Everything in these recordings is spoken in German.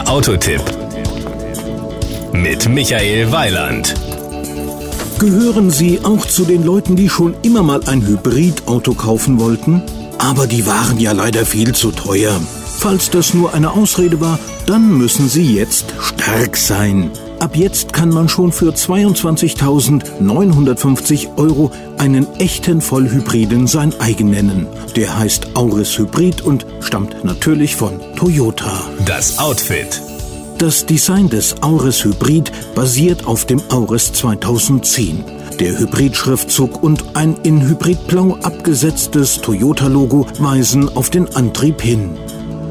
Der Autotipp mit Michael Weiland. Gehören Sie auch zu den Leuten, die schon immer mal ein Hybridauto kaufen wollten? Aber die waren ja leider viel zu teuer. Falls das nur eine Ausrede war, dann müssen Sie jetzt stark sein. Ab jetzt kann man schon für 22.950 Euro einen echten Vollhybriden sein eigen nennen. Der heißt Auris Hybrid und stammt natürlich von Toyota. Das Outfit. Das Design des Auris Hybrid basiert auf dem Auris 2010. Der Hybrid-Schriftzug und ein in Hybridblau abgesetztes Toyota-Logo weisen auf den Antrieb hin.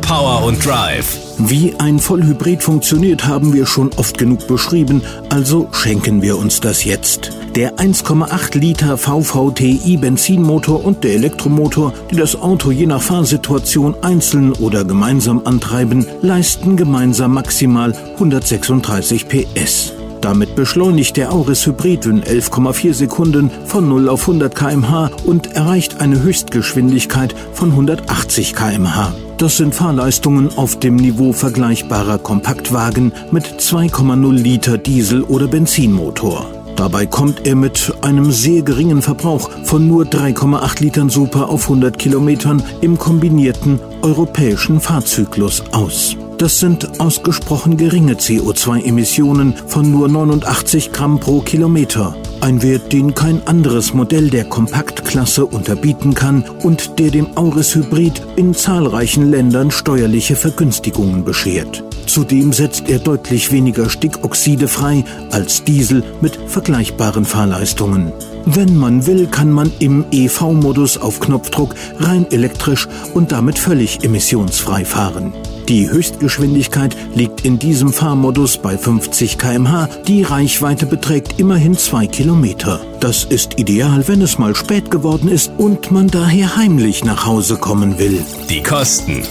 Power und Drive. Wie ein Vollhybrid funktioniert, haben wir schon oft genug beschrieben, also schenken wir uns das jetzt. Der 1,8 Liter VVTI Benzinmotor und der Elektromotor, die das Auto je nach Fahrsituation einzeln oder gemeinsam antreiben, leisten gemeinsam maximal 136 PS. Damit beschleunigt der Auris Hybrid in 11,4 Sekunden von 0 auf 100 km/h und erreicht eine Höchstgeschwindigkeit von 180 km/h. Das sind Fahrleistungen auf dem Niveau vergleichbarer Kompaktwagen mit 2,0 Liter Diesel- oder Benzinmotor. Dabei kommt er mit einem sehr geringen Verbrauch von nur 3,8 Litern Super auf 100 Kilometern im kombinierten europäischen Fahrzyklus aus. Das sind ausgesprochen geringe CO2-Emissionen von nur 89 Gramm pro Kilometer. Ein Wert, den kein anderes Modell der Kompaktklasse unterbieten kann und der dem Auris Hybrid in zahlreichen Ländern steuerliche Vergünstigungen beschert. Zudem setzt er deutlich weniger Stickoxide frei als Diesel mit vergleichbaren Fahrleistungen. Wenn man will, kann man im EV-Modus auf Knopfdruck rein elektrisch und damit völlig emissionsfrei fahren. Die Höchstgeschwindigkeit liegt in diesem Fahrmodus bei 50 km/h. Die Reichweite beträgt immerhin 2 Kilometer. Das ist ideal, wenn es mal spät geworden ist und man daher heimlich nach Hause kommen will. Die Kosten.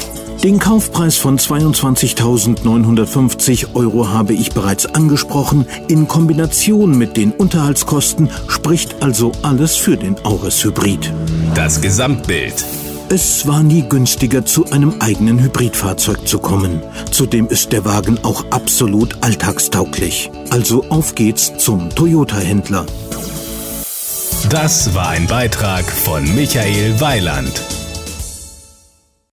Den Kaufpreis von 22.950 Euro habe ich bereits angesprochen. In Kombination mit den Unterhaltskosten spricht also alles für den Auris Hybrid. Das Gesamtbild. Es war nie günstiger, zu einem eigenen Hybridfahrzeug zu kommen. Zudem ist der Wagen auch absolut alltagstauglich. Also auf geht's zum Toyota-Händler. Das war ein Beitrag von Michael Weiland.